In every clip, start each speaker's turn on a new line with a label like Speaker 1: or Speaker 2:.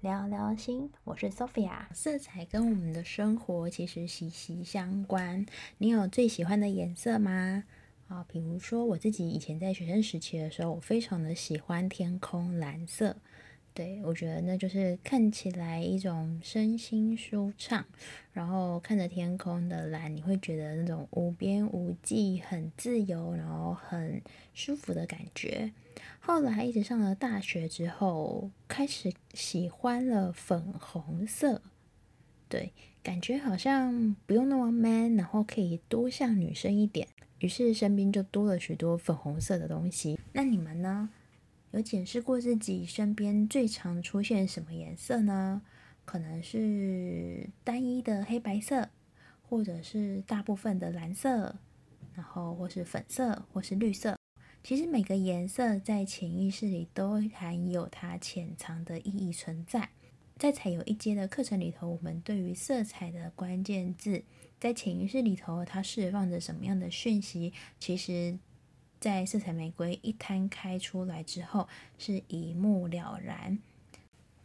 Speaker 1: 聊聊心，我是 Sophia。色彩跟我们的生活其实息息相关。你有最喜欢的颜色吗？啊，比如说我自己以前在学生时期的时候，我非常的喜欢天空蓝色。对，我觉得那就是看起来一种身心舒畅，然后看着天空的蓝，你会觉得那种无边无际、很自由，然后很舒服的感觉。后来一直上了大学之后，开始喜欢了粉红色，对，感觉好像不用那么 man，然后可以多像女生一点，于是身边就多了许多粉红色的东西。那你们呢？有检视过自己身边最常出现什么颜色呢？可能是单一的黑白色，或者是大部分的蓝色，然后或是粉色，或是绿色。其实每个颜色在潜意识里都含有它潜藏的意义存在。在彩油一阶的课程里头，我们对于色彩的关键字，在潜意识里头它释放着什么样的讯息？其实。在色彩玫瑰一摊开出来之后，是一目了然。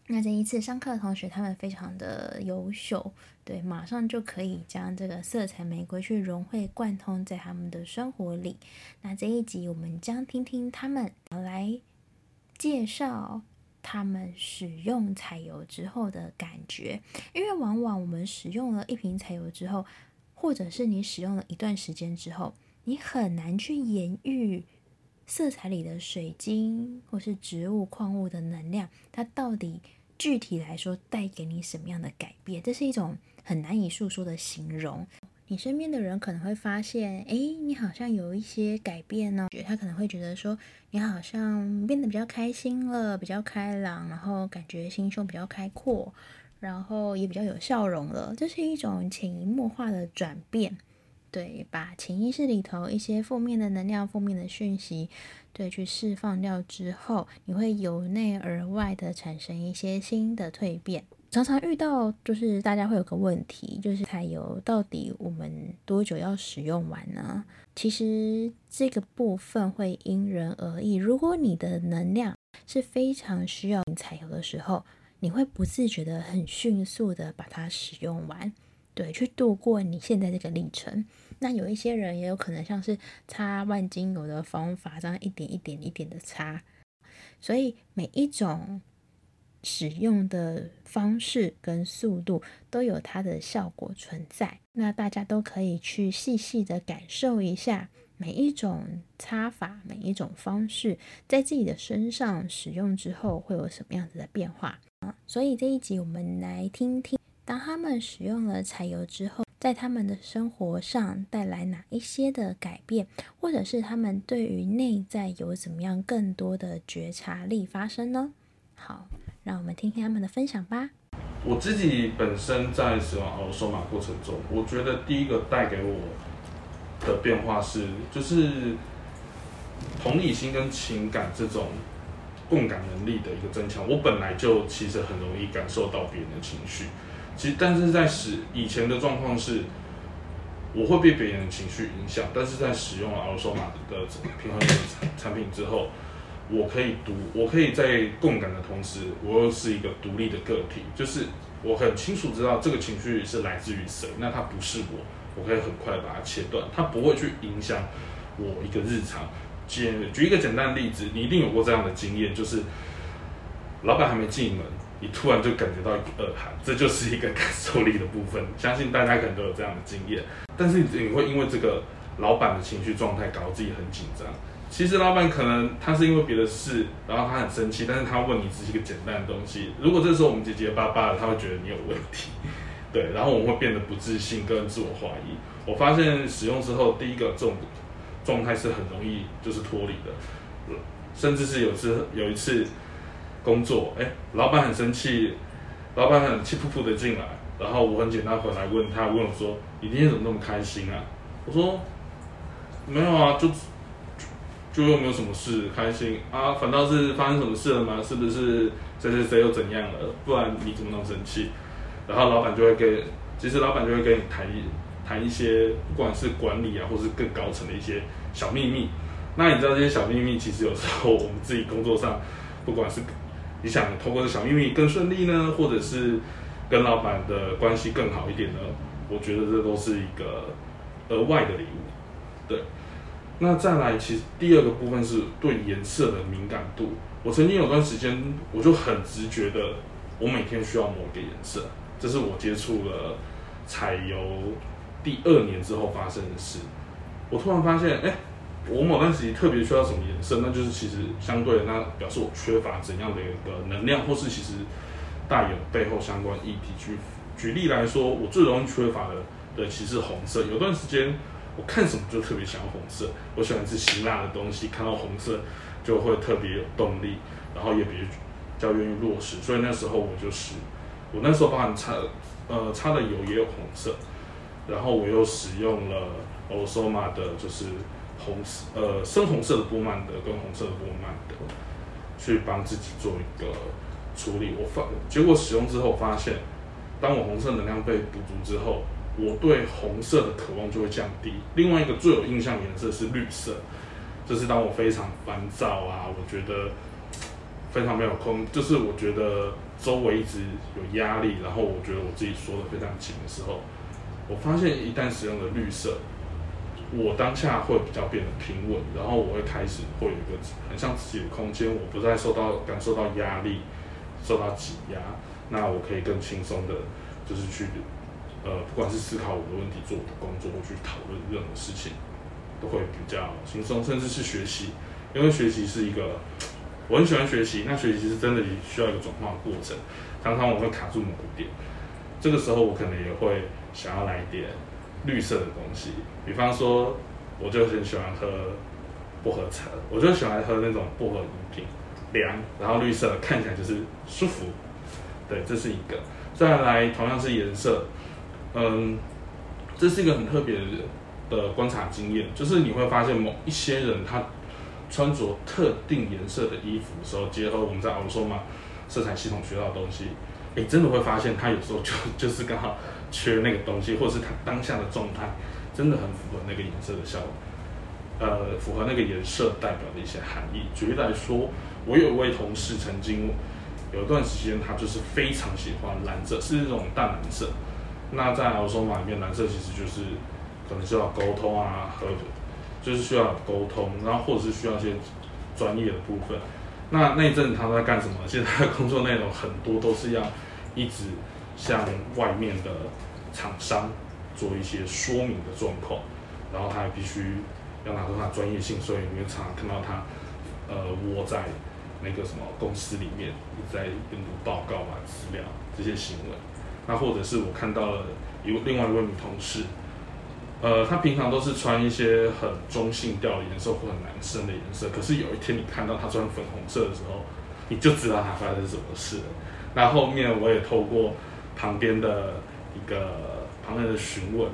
Speaker 1: 那这一次上课的同学，他们非常的优秀，对，马上就可以将这个色彩玫瑰去融会贯通在他们的生活里。那这一集我们将听听他们来介绍他们使用彩油之后的感觉，因为往往我们使用了一瓶彩油之后，或者是你使用了一段时间之后。你很难去言喻色彩里的水晶或是植物矿物的能量，它到底具体来说带给你什么样的改变？这是一种很难以诉说的形容。你身边的人可能会发现，哎，你好像有一些改变呢哦。他可能会觉得说，你好像变得比较开心了，比较开朗，然后感觉心胸比较开阔，然后也比较有笑容了。这是一种潜移默化的转变。对，把潜意识里头一些负面的能量、负面的讯息，对，去释放掉之后，你会由内而外的产生一些新的蜕变。常常遇到就是大家会有个问题，就是彩油到底我们多久要使用完呢？其实这个部分会因人而异。如果你的能量是非常需要彩油的时候，你会不自觉的很迅速的把它使用完。对，去度过你现在这个历程。那有一些人也有可能像是擦万金油的方法，这样一点一点一点的擦。所以每一种使用的方式跟速度都有它的效果存在。那大家都可以去细细的感受一下每一种擦法、每一种方式在自己的身上使用之后会有什么样子的变化。所以这一集我们来听听。当他们使用了柴油之后，在他们的生活上带来哪一些的改变，或者是他们对于内在有怎么样更多的觉察力发生呢？好，让我们听听他们的分享吧。
Speaker 2: 我自己本身在使用阿罗索玛过程中，我觉得第一个带给我的变化是，就是同理心跟情感这种共感能力的一个增强。我本来就其实很容易感受到别人的情绪。其实，但是在使以前的状况是，我会被别人的情绪影响。但是在使用了阿罗索玛的平衡产品之后，我可以独，我可以在共感的同时，我又是一个独立的个体。就是我很清楚知道这个情绪是来自于谁，那它不是我，我可以很快把它切断，它不会去影响我一个日常。简举一个简单的例子，你一定有过这样的经验，就是老板还没进门。你突然就感觉到一股恶寒，这就是一个感受力的部分。相信大家可能都有这样的经验，但是你会因为这个老板的情绪状态搞得自己很紧张。其实老板可能他是因为别的事，然后他很生气，但是他问你只是一个简单的东西。如果这时候我们结结巴巴的，他会觉得你有问题，对，然后我们会变得不自信跟自我怀疑。我发现使用之后，第一个这种状态是很容易就是脱离的，甚至是有次有一次。工作，哎，老板很生气，老板很气噗噗的进来，然后我很简单回来问他，问我说：“你今天怎么那么开心啊？”我说：“没有啊，就就又没有什么事，开心啊，反倒是发生什么事了吗？是不是谁谁谁又怎样了？不然你怎么那么生气？”然后老板就会跟，其实老板就会跟你谈一谈一些，不管是管理啊，或是更高层的一些小秘密。那你知道这些小秘密，其实有时候我们自己工作上，不管是你想通过这小秘密更顺利呢，或者是跟老板的关系更好一点呢？我觉得这都是一个额外的礼物。对，那再来，其实第二个部分是对颜色的敏感度。我曾经有段时间，我就很直觉的，我每天需要某一个颜色。这是我接触了彩油第二年之后发生的事。我突然发现，哎，我某段时间特别需要什么颜色，那就是其实相对的，那表示我缺乏怎样的一个能量，或是其实带有背后相关议题。举举例来说，我最容易缺乏的，的，其实是红色。有段时间我看什么就特别想要红色，我喜欢吃辛辣的东西，看到红色就会特别有动力，然后也比较愿意落实。所以那时候我就是，我那时候包含擦，呃，擦的油也有红色，然后我又使用了。欧索玛的就是红色，呃，深红色的波曼德跟红色的波曼德，去帮自己做一个处理。我发结果使用之后发现，当我红色能量被补足之后，我对红色的渴望就会降低。另外一个最有印象颜色是绿色，就是当我非常烦躁啊，我觉得非常没有空，就是我觉得周围一直有压力，然后我觉得我自己缩得非常紧的时候，我发现一旦使用了绿色。我当下会比较变得平稳，然后我会开始会有一个很像自己的空间，我不再受到感受到压力，受到挤压，那我可以更轻松的，就是去呃，不管是思考我的问题、做我的工作，或去讨论任何事情，都会比较轻松，甚至是学习，因为学习是一个我很喜欢学习，那学习是真的需要一个转化的过程，常常我会卡住某个点，这个时候我可能也会想要来一点。绿色的东西，比方说，我就很喜欢喝薄荷茶，我就喜欢喝那种薄荷饮品，凉，然后绿色看起来就是舒服。对，这是一个。再来，同样是颜色，嗯，这是一个很特别的观察经验，就是你会发现某一些人他穿着特定颜色的衣服时候，结合我们在奥索玛色彩系统学到的东西，哎，真的会发现他有时候就 就是刚好。缺那个东西，或者是他当下的状态，真的很符合那个颜色的效果，呃，符合那个颜色代表的一些含义。举例来说，我有一位同事曾经有一段时间，他就是非常喜欢蓝色，是那种淡蓝色。那在奥索玛里面，蓝色其实就是可能需要沟通啊，和就是需要沟通，然后或者是需要一些专业的部分。那那一阵他在干什么？其实他的工作内容很多都是要一直。向外面的厂商做一些说明的状况，然后他还必须要拿出他的专业性，所以你会常常看到他呃窝在那个什么公司里面，在研读报告啊、资料这些行为。那或者是我看到了一另外一位女同事，呃，她平常都是穿一些很中性调的颜色或很男生的颜色，可是有一天你看到她穿粉红色的时候，你就知道她发生什么事了。那后面我也透过。旁边的一个旁边的询问，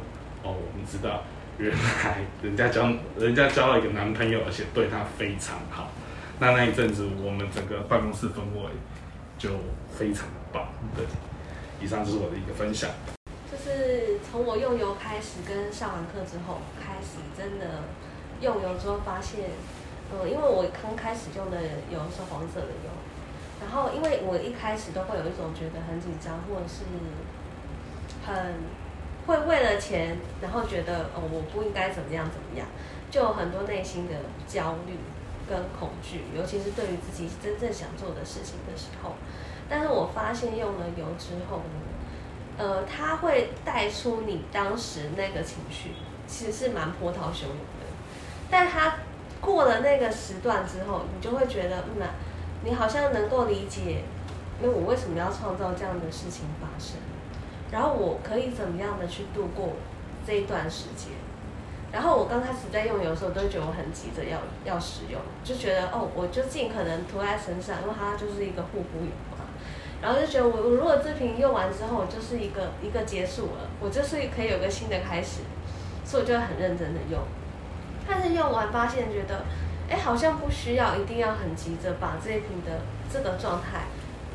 Speaker 2: 哦，我们知道原来人家交人家交了一个男朋友，而且对他非常好。那那一阵子，我们整个办公室氛围就非常棒。对，以上就是我的一个分享。
Speaker 3: 就是从我用油开始，跟上完课之后开始，真的用油之后发现，呃，因为我刚开始用的油是黄色的油。然后，因为我一开始都会有一种觉得很紧张，或者是很会为了钱，然后觉得哦，我不应该怎么样怎么样，就有很多内心的焦虑跟恐惧，尤其是对于自己真正想做的事情的时候。但是我发现用了油之后呢，呃，它会带出你当时那个情绪，其实是蛮波涛汹涌的。但它过了那个时段之后，你就会觉得嗯。你好像能够理解，因为我为什么要创造这样的事情发生，然后我可以怎么样的去度过这一段时间。然后我刚开始在用油的时候，都会觉得我很急着要要使用，就觉得哦，我就尽可能涂在身上，因为它就是一个护肤油嘛。然后就觉得我我如果这瓶用完之后，就是一个一个结束了，我就是可以有个新的开始，所以我就很认真的用。但是用完发现觉得。哎，好像不需要，一定要很急着把这一瓶的这个状态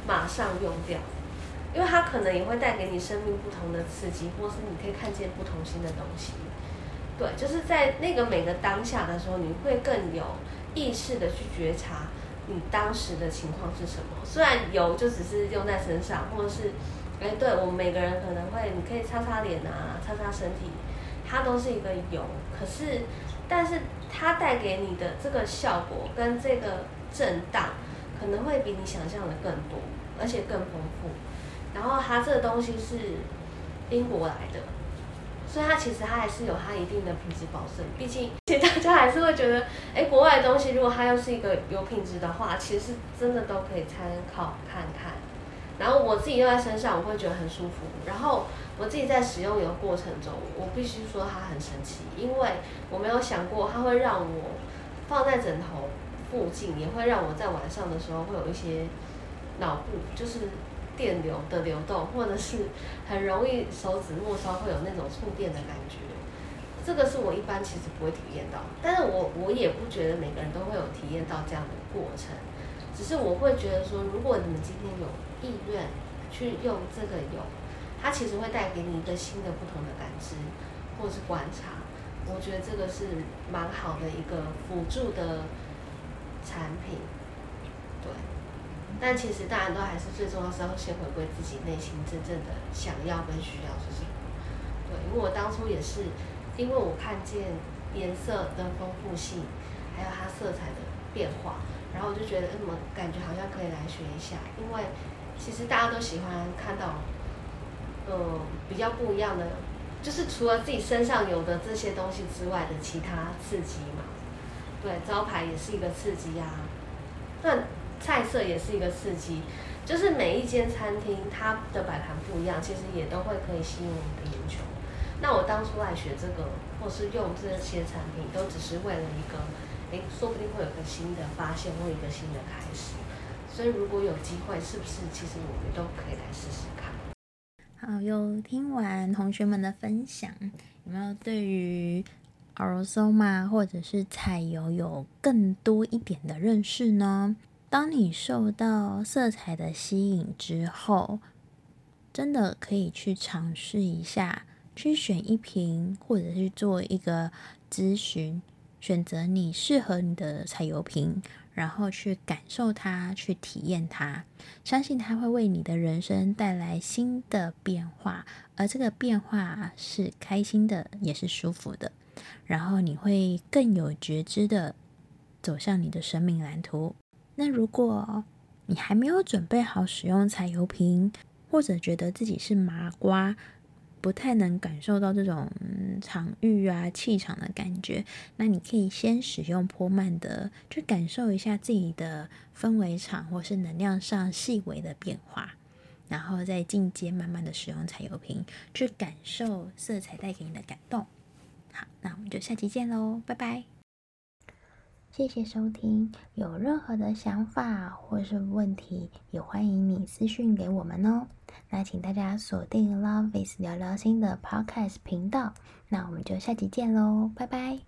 Speaker 3: 马上用掉，因为它可能也会带给你生命不同的刺激，或是你可以看见不同新的东西。对，就是在那个每个当下的时候，你会更有意识的去觉察你当时的情况是什么。虽然油就只是用在身上，或者是，哎，对我们每个人可能会，你可以擦擦脸啊，擦擦身体，它都是一个油。可是，但是它带给你的这个效果跟这个震荡，可能会比你想象的更多，而且更丰富。然后它这个东西是英国来的。所以它其实它还是有它一定的品质保证，毕竟其实大家还是会觉得，哎，国外的东西如果它又是一个有品质的话，其实真的都可以参考看看。然后我自己用在身上，我会觉得很舒服。然后我自己在使用油过程中，我必须说它很神奇，因为我没有想过它会让我放在枕头附近，也会让我在晚上的时候会有一些脑部就是。电流的流动，或者是很容易手指末梢会有那种触电的感觉，这个是我一般其实不会体验到，但是我我也不觉得每个人都会有体验到这样的过程，只是我会觉得说，如果你们今天有意愿去用这个油，它其实会带给你一个新的不同的感知或是观察，我觉得这个是蛮好的一个辅助的产品。对但其实大家都还是最重要是要先回归自己内心真正的想要跟需要是什么。对，因为我当初也是，因为我看见颜色的丰富性，还有它色彩的变化，然后我就觉得，嗯，感觉好像可以来学一下。因为其实大家都喜欢看到，呃，比较不一样的，就是除了自己身上有的这些东西之外的其他刺激嘛。对，招牌也是一个刺激、啊。那。菜色也是一个刺激，就是每一间餐厅它的摆盘不一样，其实也都会可以吸引我们的眼球。那我当初来学这个，或是用这些产品，都只是为了一个，诶，说不定会有个新的发现或一个新的开始。所以如果有机会，是不是其实我们都可以来试试看？
Speaker 1: 好，有听完同学们的分享，有没有对于 Aurosoma 或者是彩油有更多一点的认识呢？当你受到色彩的吸引之后，真的可以去尝试一下，去选一瓶，或者是做一个咨询，选择你适合你的彩油瓶，然后去感受它，去体验它，相信它会为你的人生带来新的变化，而这个变化是开心的，也是舒服的，然后你会更有觉知的走向你的生命蓝图。那如果你还没有准备好使用彩油瓶，或者觉得自己是麻瓜，不太能感受到这种场域啊气场的感觉，那你可以先使用波曼的，去感受一下自己的氛围场或是能量上细微的变化，然后再进阶慢慢的使用彩油瓶，去感受色彩带给你的感动。好，那我们就下期见喽，拜拜。谢谢收听，有任何的想法或是问题，也欢迎你私讯给我们哦。那请大家锁定 Love is 聊聊心的 Podcast 频道，那我们就下期见喽，拜拜。